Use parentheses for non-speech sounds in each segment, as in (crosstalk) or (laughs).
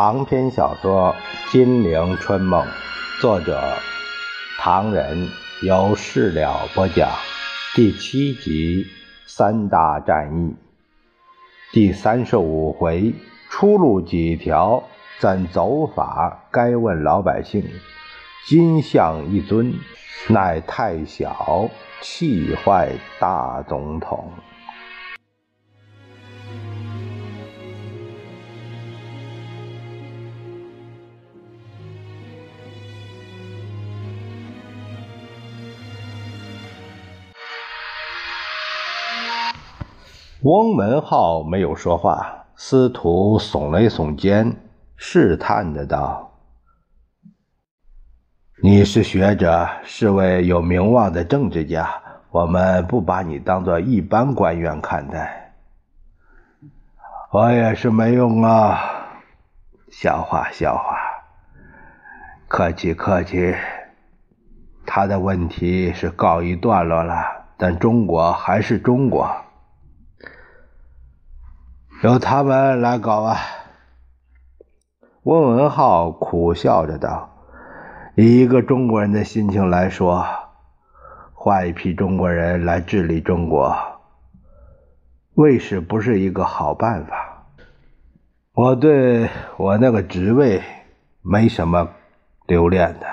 长篇小说《金陵春梦》，作者唐人，由事了播讲，第七集三大战役，第三十五回出路几条，怎走法？该问老百姓。金像一尊，乃太小，气坏大总统。翁文浩没有说话，司徒耸了耸肩，试探的道：“你是学者，是位有名望的政治家，我们不把你当做一般官员看待。我也是没用啊，笑话笑话，客气客气。他的问题是告一段落了，但中国还是中国。”由他们来搞吧！温文浩苦笑着道：“以一个中国人的心情来说，换一批中国人来治理中国，未使不是一个好办法。我对我那个职位没什么留恋的，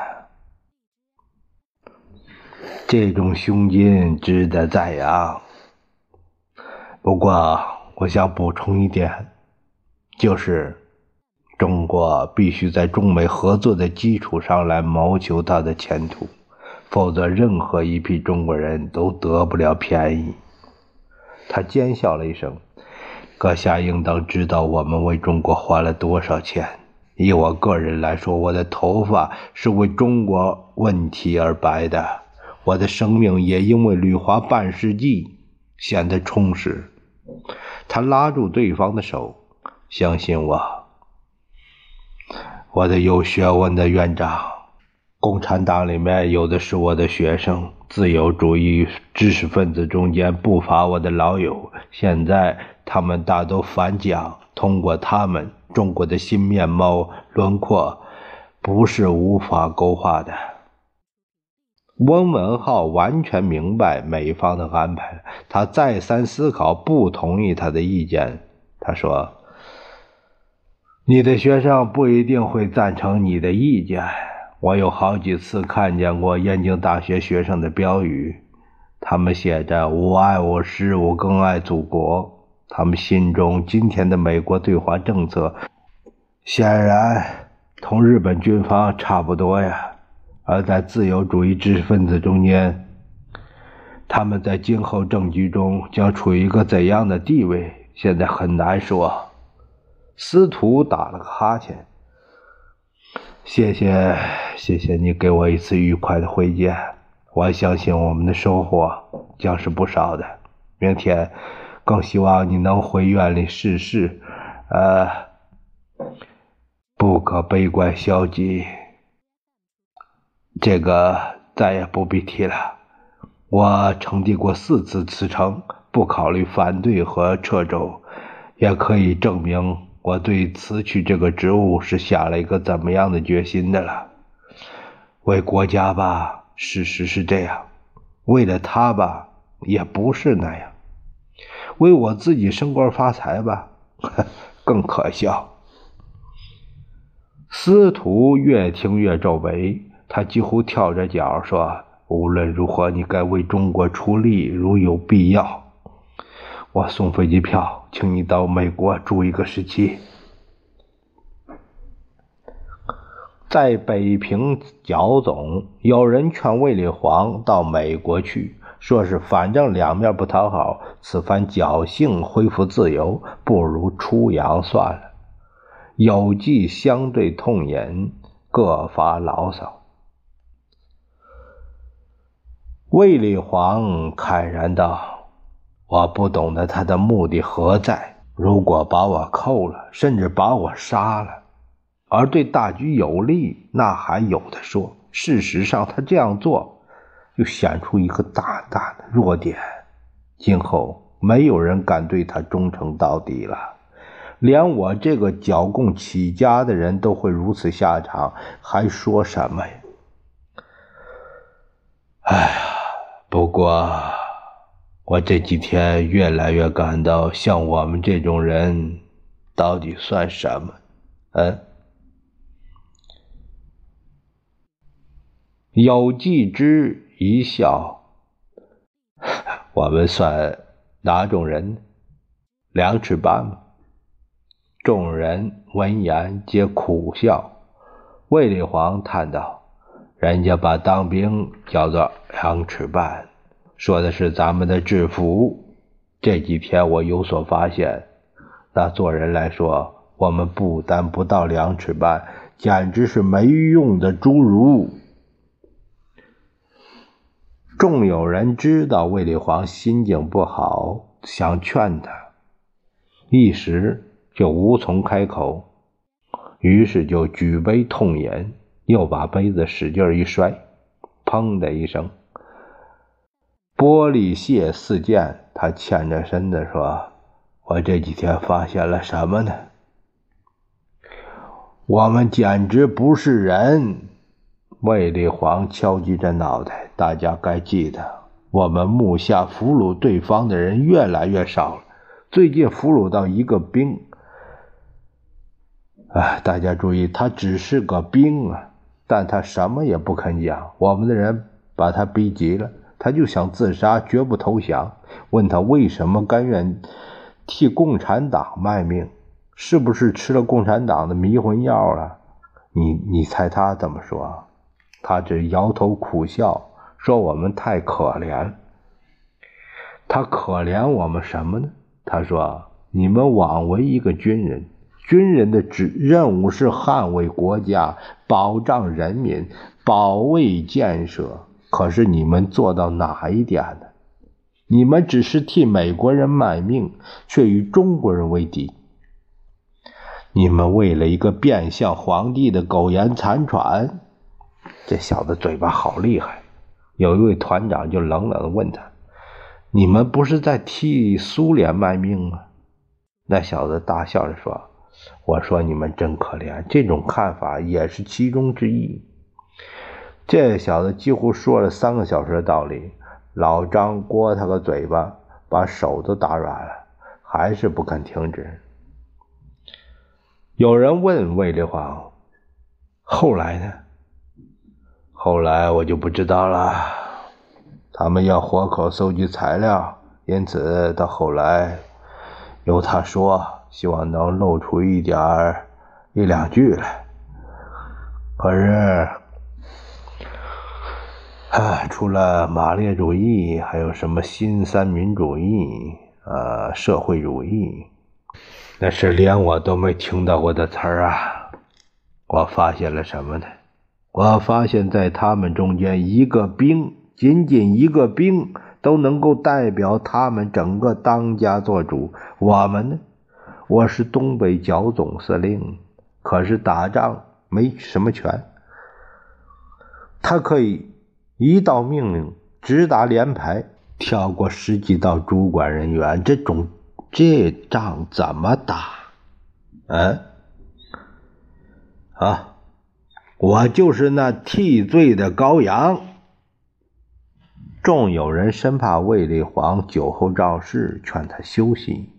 这种胸襟值得赞扬。不过。”我想补充一点，就是中国必须在中美合作的基础上来谋求它的前途，否则任何一批中国人都得不了便宜。他奸笑了一声：“阁下应当知道我们为中国花了多少钱。以我个人来说，我的头发是为中国问题而白的，我的生命也因为旅华半世纪显得充实。”他拉住对方的手，相信我，我的有学问的院长。共产党里面有的是我的学生，自由主义知识分子中间不乏我的老友。现在他们大都反蒋，通过他们，中国的新面貌轮廓不是无法勾画的。翁文浩完全明白美方的安排，他再三思考，不同意他的意见。他说：“你的学生不一定会赞成你的意见。我有好几次看见过燕京大学学生的标语，他们写着‘我爱我师，我更爱祖国’。他们心中今天的美国对华政策，显然同日本军方差不多呀。”而在自由主义知识分子中间，他们在今后政局中将处于一个怎样的地位，现在很难说。司徒打了个哈欠，谢谢，谢谢你给我一次愉快的会见。我相信我们的收获将是不少的。明天，更希望你能回院里试试，呃，不可悲观消极。这个再也不必提了。我呈递过四次辞呈，不考虑反对和撤走，也可以证明我对辞去这个职务是下了一个怎么样的决心的了。为国家吧，事实是这样；为了他吧，也不是那样；为我自己升官发财吧，(laughs) 更可笑。司徒越听越皱眉。他几乎跳着脚说：“无论如何，你该为中国出力，如有必要，我送飞机票，请你到美国住一个时期。”在北平剿总，有人劝卫立煌到美国去，说是反正两面不讨好，此番侥幸恢复自由，不如出洋算了。有计相对痛饮，各发牢骚。卫立煌慨然道：“我不懂得他的目的何在。如果把我扣了，甚至把我杀了，而对大局有利，那还有的说。事实上，他这样做，又显出一个大大的弱点。今后没有人敢对他忠诚到底了。连我这个剿共起家的人都会如此下场，还说什么呀？哎呀，不过我这几天越来越感到，像我们这种人，到底算什么？嗯？有记之一笑，我们算哪种人？两尺半吗？众人闻言皆苦笑。卫立煌叹道：“人家把当兵叫做两尺半，说的是咱们的制服。这几天我有所发现，那做人来说，我们不但不到两尺半，简直是没用的侏儒。”众有人知道卫立煌心境不好，想劝他，一时。就无从开口，于是就举杯痛饮，又把杯子使劲一摔，砰的一声，玻璃屑四溅。他欠着身子说：“我这几天发现了什么呢？我们简直不是人。”卫立煌敲击着脑袋，大家该记得，我们目下俘虏对方的人越来越少了，最近俘虏到一个兵。哎，大家注意，他只是个兵啊，但他什么也不肯讲。我们的人把他逼急了，他就想自杀，绝不投降。问他为什么甘愿替共产党卖命，是不是吃了共产党的迷魂药啊？你你猜他怎么说？他只摇头苦笑，说我们太可怜。他可怜我们什么呢？他说你们枉为一个军人。军人的职任务是捍卫国家、保障人民、保卫建设。可是你们做到哪一点呢？你们只是替美国人卖命，却与中国人为敌。你们为了一个变相皇帝的苟延残喘，这小子嘴巴好厉害。有一位团长就冷冷的问他：“你们不是在替苏联卖命吗？”那小子大笑着说。我说你们真可怜，这种看法也是其中之一。这小子几乎说了三个小时的道理，老张掴他个嘴巴，把手都打软了，还是不肯停止。有人问魏立煌：“后来呢？”后来我就不知道了。他们要活口搜集材料，因此到后来由他说。希望能露出一点儿一两句来，可是，啊，除了马列主义，还有什么新三民主义、呃，社会主义，那是连我都没听到过的词儿啊！我发现了什么呢？我发现，在他们中间，一个兵，仅仅一个兵，都能够代表他们整个当家做主。我们呢？我是东北剿总司令，可是打仗没什么权。他可以一道命令直达连排，跳过十几道主管人员，这种这仗怎么打？嗯，啊，我就是那替罪的羔羊。众有人生怕卫立煌酒后肇事，劝他休息。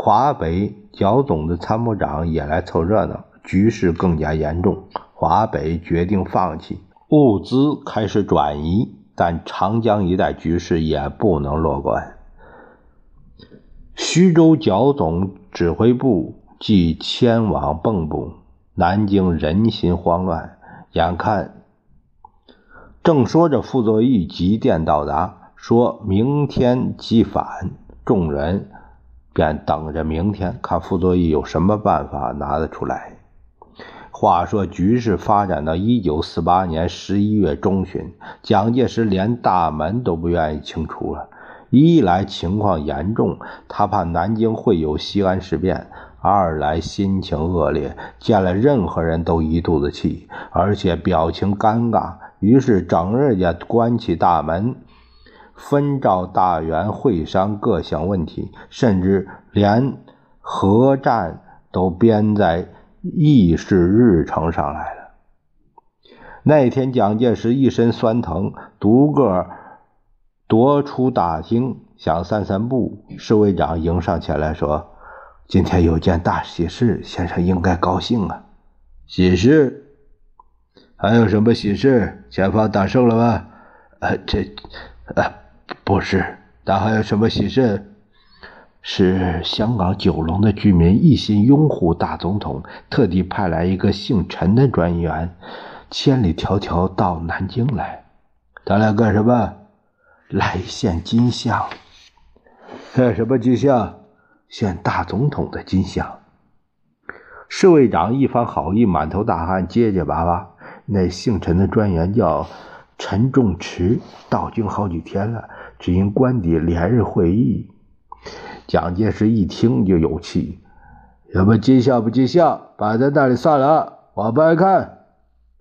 华北剿总的参谋长也来凑热闹，局势更加严重。华北决定放弃，物资开始转移，但长江一带局势也不能乐观。徐州剿总指挥部即迁往蚌埠，南京人心慌乱。眼看正说着，傅作义急电到达，说明天即返。众人。便等着明天看傅作义有什么办法拿得出来。话说局势发展到一九四八年十一月中旬，蒋介石连大门都不愿意清除了。一来情况严重，他怕南京会有西安事变；二来心情恶劣，见了任何人都一肚子气，而且表情尴尬，于是整日也关起大门。分召大员会商各项问题，甚至连核战都编在议事日程上来了。那天，蒋介石一身酸疼，独个踱出大厅，想散散步。侍卫长迎上前来说：“今天有件大喜事，先生应该高兴啊！喜事？还有什么喜事？前方打胜了吗？呃，这，呃，不是。那还有什么喜事？是香港九龙的居民一心拥护大总统，特地派来一个姓陈的专员。”千里迢迢到南京来，他来干什么？来献金像。献什么金像？献大总统的金像。侍卫长一番好意，满头大汗，结结巴巴。那姓陈的专员叫陈仲池，到京好几天了，只因官邸连日会议。蒋介石一听就有气：什么金像不金像，摆在那里算了，我不爱看。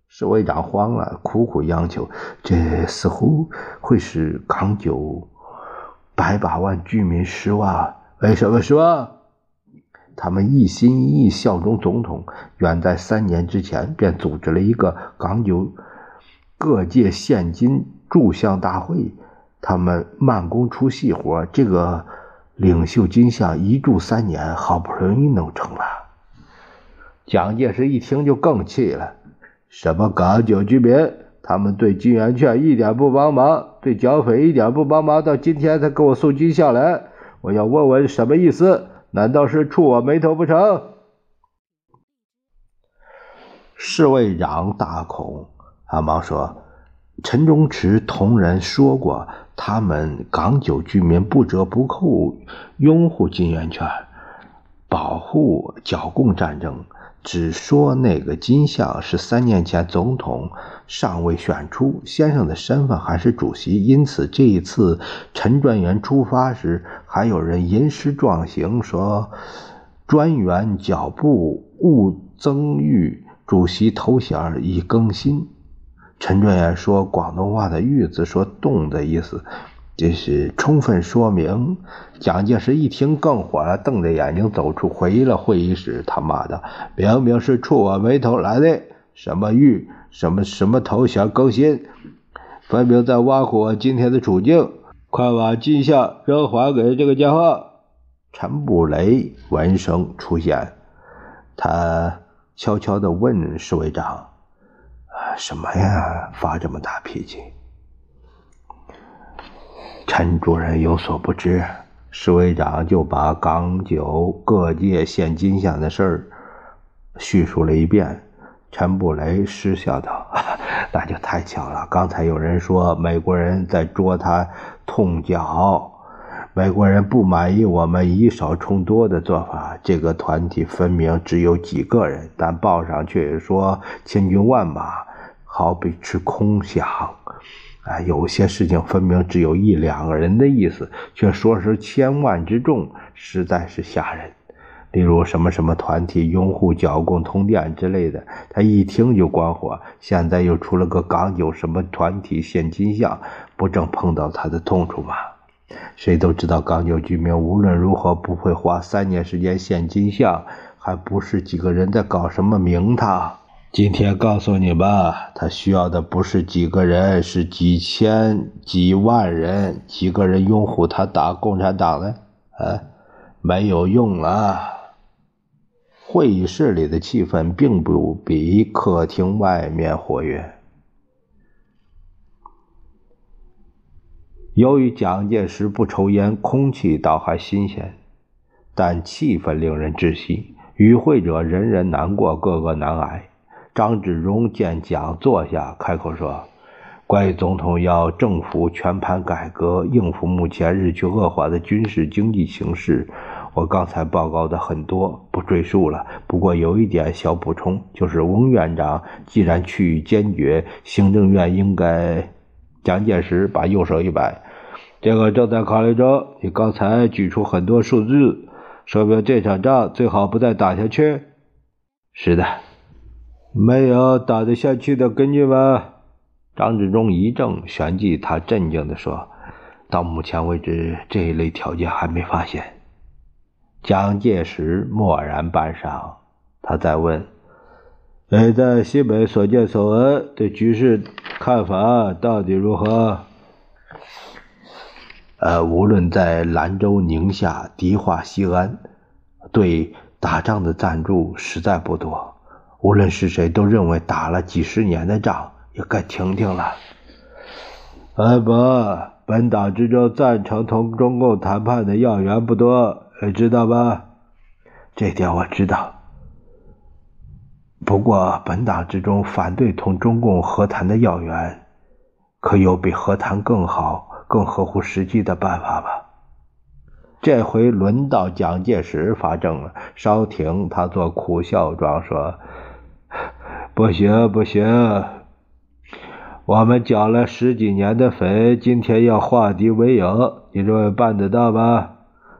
侍卫长慌了，苦苦央求：“这似乎会使港九百把万居民失望。为什么失望？他们一心一意效忠总统，远在三年之前便组织了一个港九各界现金铸像大会。他们慢工出细活，这个领袖金像一铸三年，好不容易弄成了。”蒋介石一听就更气了。什么港九居民？他们对金圆券一点不帮忙，对剿匪一点不帮忙，到今天才给我送金像来。我要问问什么意思？难道是触我眉头不成？侍卫长大恐，阿忙说：“陈忠池同仁说过，他们港九居民不折不扣拥护金圆券，保护剿共战争。”只说那个金像是三年前总统尚未选出，先生的身份还是主席，因此这一次陈专员出发时，还有人吟诗壮行说：“专员脚步勿增裕，主席头衔已更新。”陈专员说广东话的“玉”字说“动”的意思。这是充分说明，蒋介石一听更火了，瞪着眼睛走出回了会议室。他妈的，明明是触我眉头来的，什么玉，什么什么头衔更新，分明在挖苦我今天的处境。快把金像扔还给这个家伙！陈布雷闻声出现，他悄悄地问侍卫长：“什么呀？发这么大脾气？”陈主任有所不知，侍卫长就把港九各界献金像的事儿叙述了一遍。陈布雷失笑道：“ (laughs) 那就太巧了，刚才有人说美国人在捉他痛脚，美国人不满意我们以少充多的做法。这个团体分明只有几个人，但报上却说千军万马，好比吃空饷。”啊，有些事情分明只有一两个人的意思，却说是千万之众，实在是吓人。例如什么什么团体拥护剿共通电之类的，他一听就关火。现在又出了个港九什么团体献金像，不正碰到他的痛处吗？谁都知道港九居民无论如何不会花三年时间献金像，还不是几个人在搞什么名堂。今天告诉你吧，他需要的不是几个人，是几千、几万人，几个人拥护他打共产党的，啊，没有用了。会议室里的气氛并不比客厅外面活跃。由于蒋介石不抽烟，空气倒还新鲜，但气氛令人窒息。与会者人人难过，个个难挨。张治中见蒋坐下，开口说：“关于总统要政府全盘改革，应付目前日趋恶化的军事经济形势，我刚才报告的很多，不赘述了。不过有一点小补充，就是翁院长既然去坚决，行政院应该……”蒋介石把右手一摆：“这个正在考虑中。你刚才举出很多数字，说明这场仗最好不再打下去。”“是的。”没有打得下去的根据吗？张治中一怔，旋即他镇静地说：“到目前为止，这一类条件还没发现。”蒋介石默然半晌，他再问：“你在西北所见所闻，对局势看法到底如何？”呃，无论在兰州、宁夏、迪化、西安，对打仗的赞助实在不多。无论是谁，都认为打了几十年的仗也该停停了。哎不，本党之中赞成同中共谈判的要员不多，知道吧？这点我知道。不过，本党之中反对同中共和谈的要员，可有比和谈更好？更合乎实际的办法吧。这回轮到蒋介石发证了，稍停，他做苦笑状说：“不行，不行，我们缴了十几年的匪，今天要化敌为友，你认为办得到吗？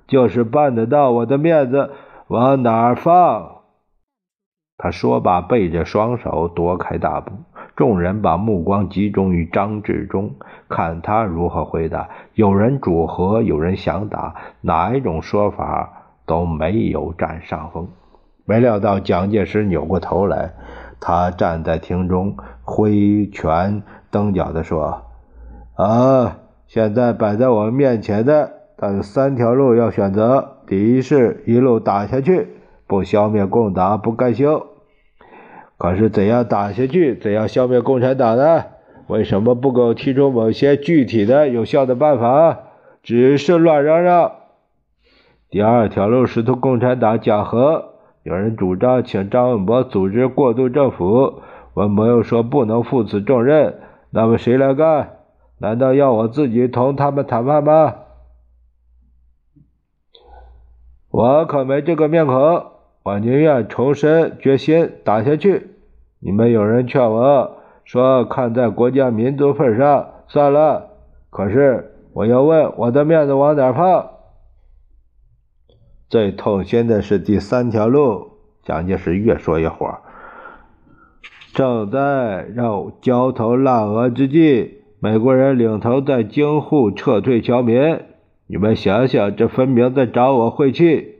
就是办得到，我的面子往哪儿放？”他说罢，背着双手夺开大步。众人把目光集中于张治中，看他如何回答。有人主和，有人想打，哪一种说法都没有占上风。没料到蒋介石扭过头来，他站在厅中，挥拳蹬脚地说：“啊，现在摆在我们面前的，但有三条路要选择。第一是一路打下去，不消灭共党不甘休。”可是怎样打下去？怎样消灭共产党呢？为什么不给我提出某些具体的、有效的办法？只是乱嚷嚷。第二条路是同共产党讲和。有人主张请张文博组织过渡政府，文博又说不能负此重任。那么谁来干？难道要我自己同他们谈判吗？我可没这个面孔。我宁愿重申决心打下去。你们有人劝我说，看在国家民族份上，算了。可是我要问，我的面子往哪放？最痛心的是第三条路。蒋介石越说越火。正在让焦头烂额之际，美国人领头在京沪撤退侨民。你们想想，这分明在找我晦气。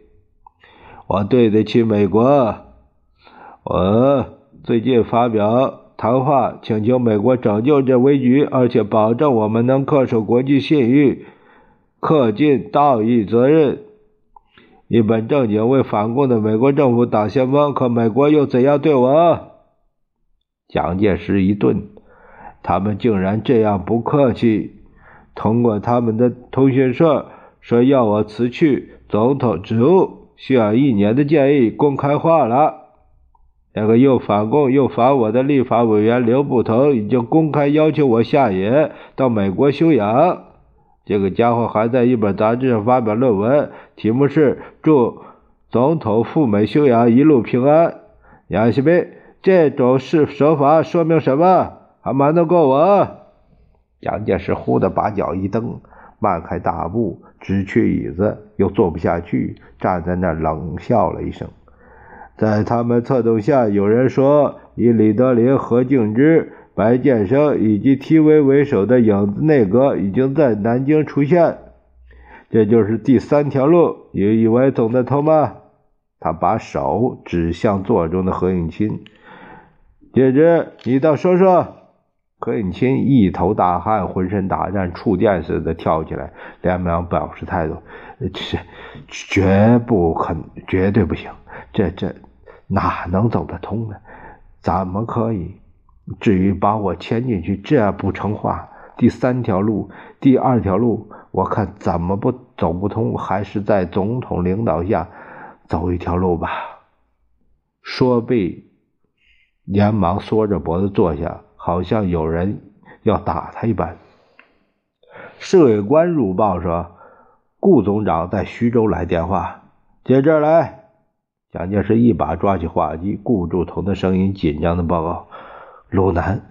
我对得起美国。我最近发表谈话，请求美国拯救这危局，而且保证我们能恪守国际信誉，恪尽道义责任，一本正经为反共的美国政府挡先锋。可美国又怎样对我？蒋介石一顿，他们竟然这样不客气，通过他们的通讯社说要我辞去总统职务。需要一年的建议公开化了。那个又反共又反我的立法委员刘步腾已经公开要求我下野到美国休养。这个家伙还在一本杂志上发表论文，题目是“祝总统赴美休养一路平安”。杨锡斌，这种事手法说明什么？还瞒得过我？蒋介石忽地把脚一蹬，迈开大步。直去椅子，又坐不下去，站在那儿冷笑了一声。在他们策动下，有人说以李德林、何敬之、白建生以及 T.V 为首的影子内阁已经在南京出现。这就是第三条路，你以为走得通吗？他把手指向座中的何应钦。姐姐，你倒说说。何应钦一头大汗，浑身打颤，触电似的跳起来，连忙表示态度：“这绝不可，绝对不行！这这哪能走得通呢？怎么可以？至于把我牵进去，这不成话。第三条路，第二条路，我看怎么不走不通，还是在总统领导下走一条路吧。”说毕，连忙缩着脖子坐下。好像有人要打他一般。市委官入报说，顾总长在徐州来电话，接这儿来。蒋介石一把抓起话机，顾祝同的声音紧张的报告：鲁南，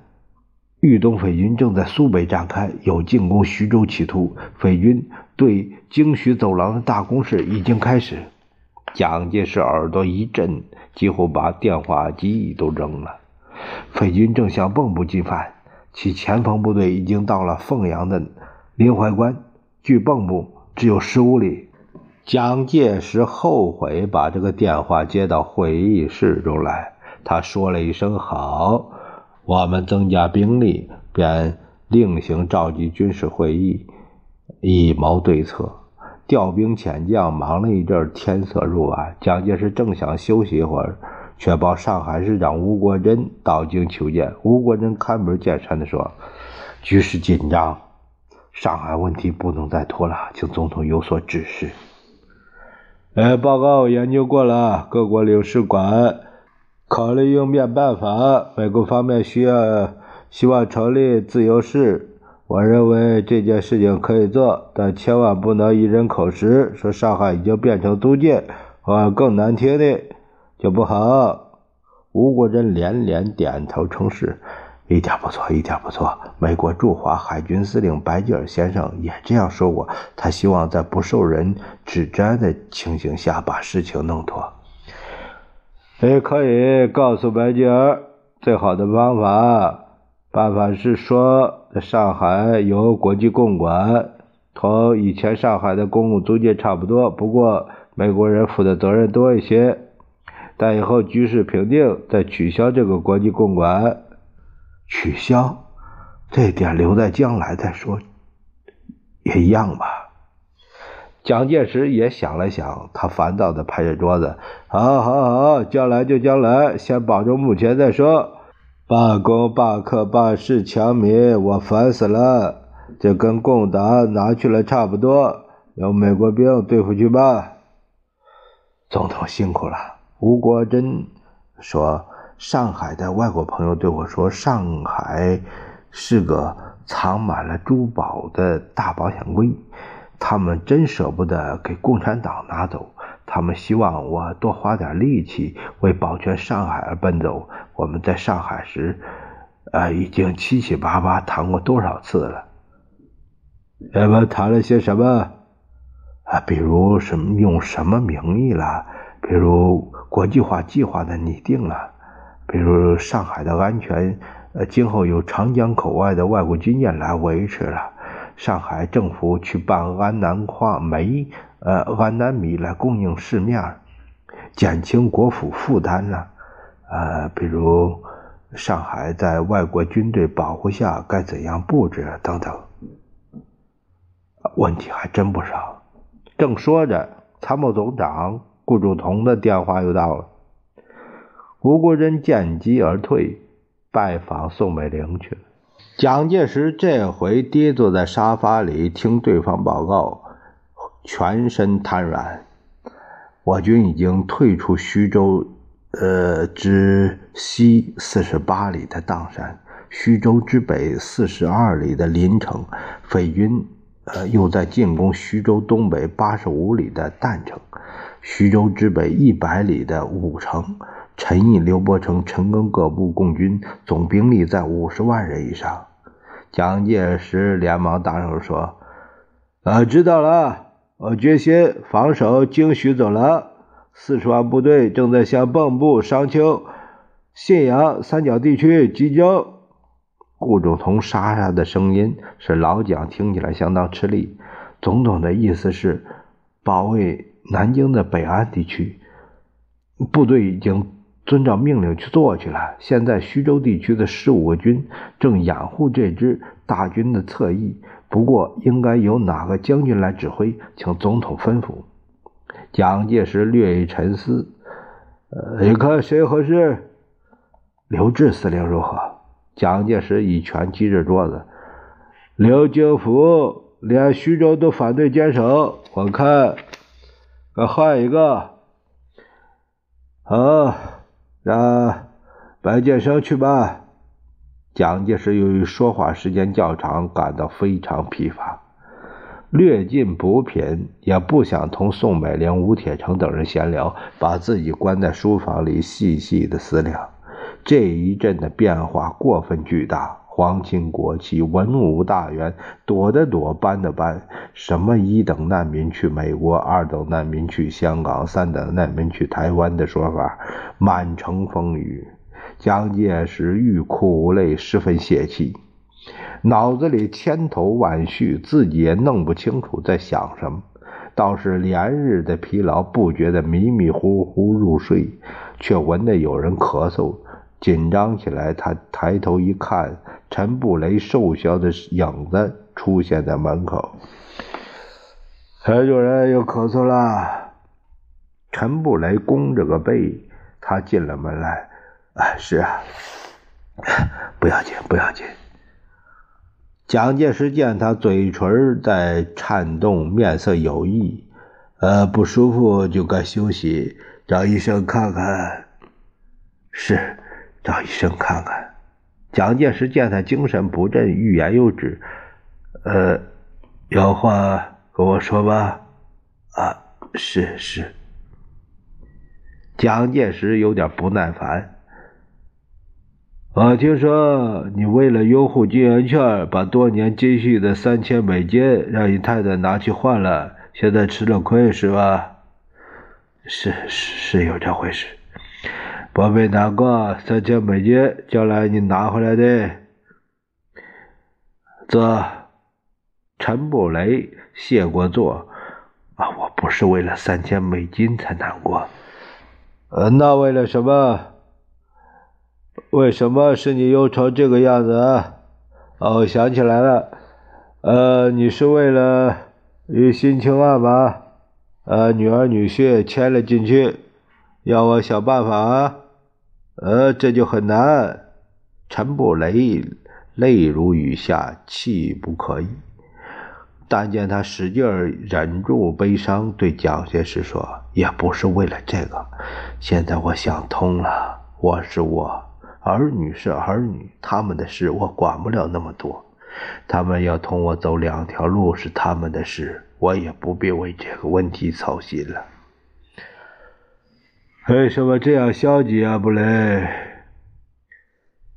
豫东匪军正在苏北展开，有进攻徐州企图。匪军对京徐走廊的大攻势已经开始。蒋介石耳朵一震，几乎把电话机都扔了。匪军正向蚌埠进犯，其前锋部队已经到了凤阳的临淮关，距蚌埠只有十五里。蒋介石后悔把这个电话接到会议室中来，他说了一声“好”，我们增加兵力，便另行召集军事会议，以谋对策。调兵遣将，忙了一阵，天色入晚，蒋介石正想休息一会儿，却报上海市长吴国桢到京求见。吴国桢开门见山地说：“局势紧张，上海问题不能再拖了，请总统有所指示。”哎，报告研究过了，各国领事馆考虑应变办法。美国方面需要希望成立自由市。我认为这件事情可以做，但千万不能一人口实，说上海已经变成租界，或更难听的就不好。吴国桢连连点头称是，一点不错，一点不错。美国驻华海军司令白吉尔先生也这样说过，他希望在不受人指摘的情形下把事情弄妥。也可以告诉白吉尔，最好的方法。办法是说，上海有国际共管，同以前上海的公共租界差不多，不过美国人负的责任多一些。但以后局势平定，再取消这个国际共管。取消，这点留在将来再说，也一样吧。蒋介石也想了想，他烦躁地拍着桌子：“好，好，好，将来就将来，先保住目前再说。”罢工、罢课、罢市、抢米，我烦死了！这跟共党拿去了差不多，有美国兵对付去吧。总统辛苦了。吴国桢说：“上海的外国朋友对我说，上海是个藏满了珠宝的大保险柜，他们真舍不得给共产党拿走。”他们希望我多花点力气为保全上海而奔走。我们在上海时，呃，已经七七八八谈过多少次了？我们谈了些什么？啊，比如什么用什么名义了？比如国际化计划的拟定了？比如上海的安全，呃，今后由长江口外的外国军舰来维持了？上海政府去办安南矿煤。呃，安南米来供应市面，减轻国府负担呢。呃，比如上海在外国军队保护下该怎样布置等等，问题还真不少。正说着，参谋总长顾祝同的电话又到了。吴国桢见机而退，拜访宋美龄去了。蒋介石这回跌坐在沙发里听对方报告。全身瘫软，我军已经退出徐州，呃之西四十八里的砀山，徐州之北四十二里的临城，匪军呃又在进攻徐州东北八十五里的郸城，徐州之北一百里的武城，陈毅、刘伯承、陈赓各部共军总兵力在五十万人以上。蒋介石连忙打手说：“啊，知道了。”我决心防守京徐走廊，四十万部队正在向蚌埠、商丘、信阳三角地区集中。顾祝同沙沙的声音使老蒋听起来相当吃力。总统的意思是保卫南京的北安地区，部队已经遵照命令去做去了。现在徐州地区的十五个军正掩护这支大军的侧翼。不过，应该由哪个将军来指挥？请总统吩咐。蒋介石略一沉思，呃，你看谁合适？刘志司令如何？蒋介石一拳击着桌子：“刘京福连徐州都反对坚守，我看，该换一个。好，让白建生去吧。”蒋介石由于说话时间较长，感到非常疲乏，略尽补品，也不想同宋美龄、吴铁城等人闲聊，把自己关在书房里细细的思量。这一阵的变化过分巨大，皇亲国戚、文武大员，躲的躲，搬的搬，什么一等难民去美国，二等难民去香港，三等难民去台湾的说法，满城风雨。蒋介石欲哭无泪，十分泄气，脑子里千头万绪，自己也弄不清楚在想什么。倒是连日的疲劳，不觉得迷迷糊糊入睡，却闻得有人咳嗽，紧张起来。他抬头一看，陈布雷瘦小的影子出现在门口。陈主任又咳嗽了。陈布雷弓着个背，他进了门来。啊，是啊，不要紧，不要紧。蒋介石见他嘴唇在颤动，面色有异，呃，不舒服就该休息，找医生看看。是，找医生看看。蒋介石见他精神不振，欲言又止。呃，有话跟我说吧。啊，是是。蒋介石有点不耐烦。我听说你为了优护金圆券，把多年积蓄的三千美金让你太太拿去换了，现在吃了亏是吧？是是是有这回事。不必难过，三千美金将来你拿回来的。这陈布雷谢过座啊，我不是为了三千美金才难过，呃，那为了什么？为什么是你忧成这个样子啊？哦，想起来了，呃，你是为了与新青案吧？呃，女儿女婿签了进去，要我想办法啊？呃，这就很难。陈布雷泪如雨下，气不可抑。但见他使劲忍住悲伤，对蒋介石说：“也不是为了这个，现在我想通了，我是我。”儿女是儿女，他们的事我管不了那么多。他们要同我走两条路是他们的事，我也不必为这个问题操心了。为什么这样消极啊，布雷？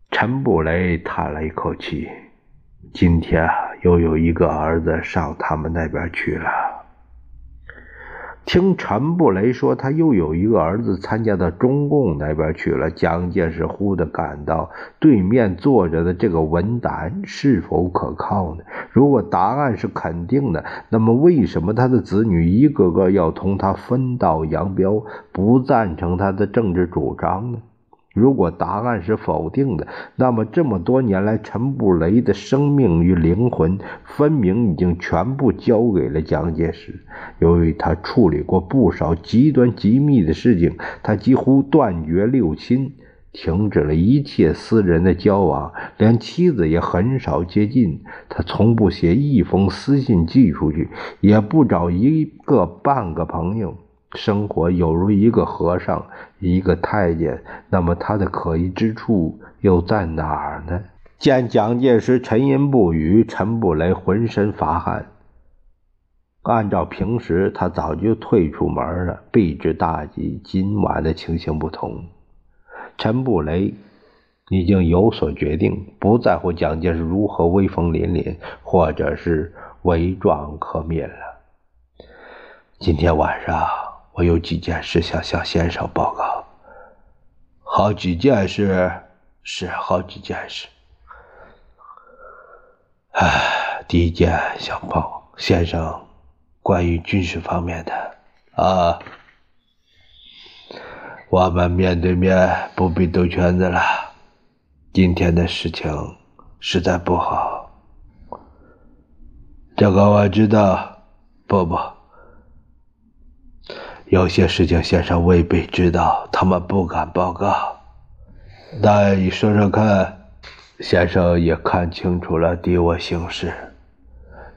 陈布雷叹了一口气：“今天又有一个儿子上他们那边去了。”听陈布雷说，他又有一个儿子参加到中共那边去了。蒋介石忽地感到，对面坐着的这个文胆是否可靠呢？如果答案是肯定的，那么为什么他的子女一个个要同他分道扬镳，不赞成他的政治主张呢？如果答案是否定的，那么这么多年来，陈布雷的生命与灵魂分明已经全部交给了蒋介石。由于他处理过不少极端机密的事情，他几乎断绝六亲，停止了一切私人的交往，连妻子也很少接近。他从不写一封私信寄出去，也不找一个半个朋友。生活有如一个和尚，一个太监，那么他的可疑之处又在哪儿呢？见蒋介石沉吟不语，陈布雷浑身发汗。按照平时，他早就退出门了，避之大吉。今晚的情形不同，陈布雷已经有所决定，不在乎蒋介石如何威风凛凛，或者是伪装可灭了。今天晚上。我有几件事想向先生报告。好几件事，是好几件事。唉，第一件想报先生关于军事方面的啊。我们面对面不必兜圈子了。今天的事情实在不好。这个我知道。不不。有些事情先生未必知道，他们不敢报告。但你说说看。先生也看清楚了敌我形势，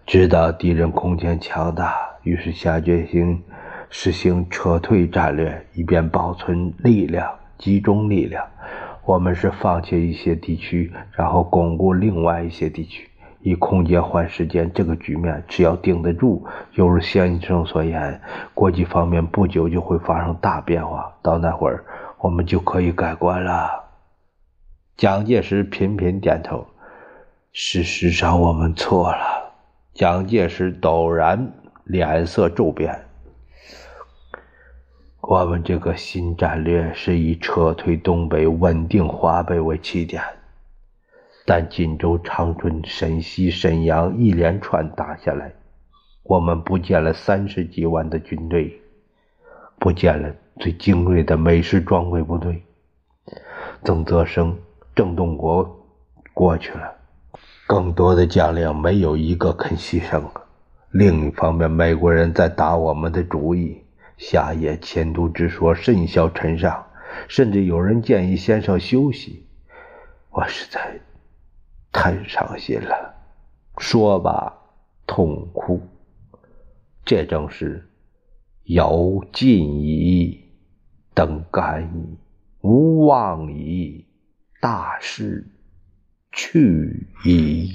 知道敌人空前强大，于是下决心实行撤退战略，以便保存力量、集中力量。我们是放弃一些地区，然后巩固另外一些地区。以空间换时间，这个局面只要顶得住，犹如先生所言，国际方面不久就会发生大变化。到那会儿，我们就可以改观了。蒋介石频频点头。事实上，我们错了。蒋介石陡然脸色骤变。我们这个新战略是以撤退东北、稳定华北为起点。但锦州、长春、沈西、沈阳一连串打下来，我们不见了三十几万的军队，不见了最精锐的美式装备部队。曾泽生、郑洞国过去了，更多的将领没有一个肯牺牲。另一方面，美国人在打我们的主意，夏夜迁都之说甚嚣尘上，甚至有人建议先生休息。我实在太伤心了，说罢痛哭。这正是有尽矣，等干矣，无望矣，大势去矣。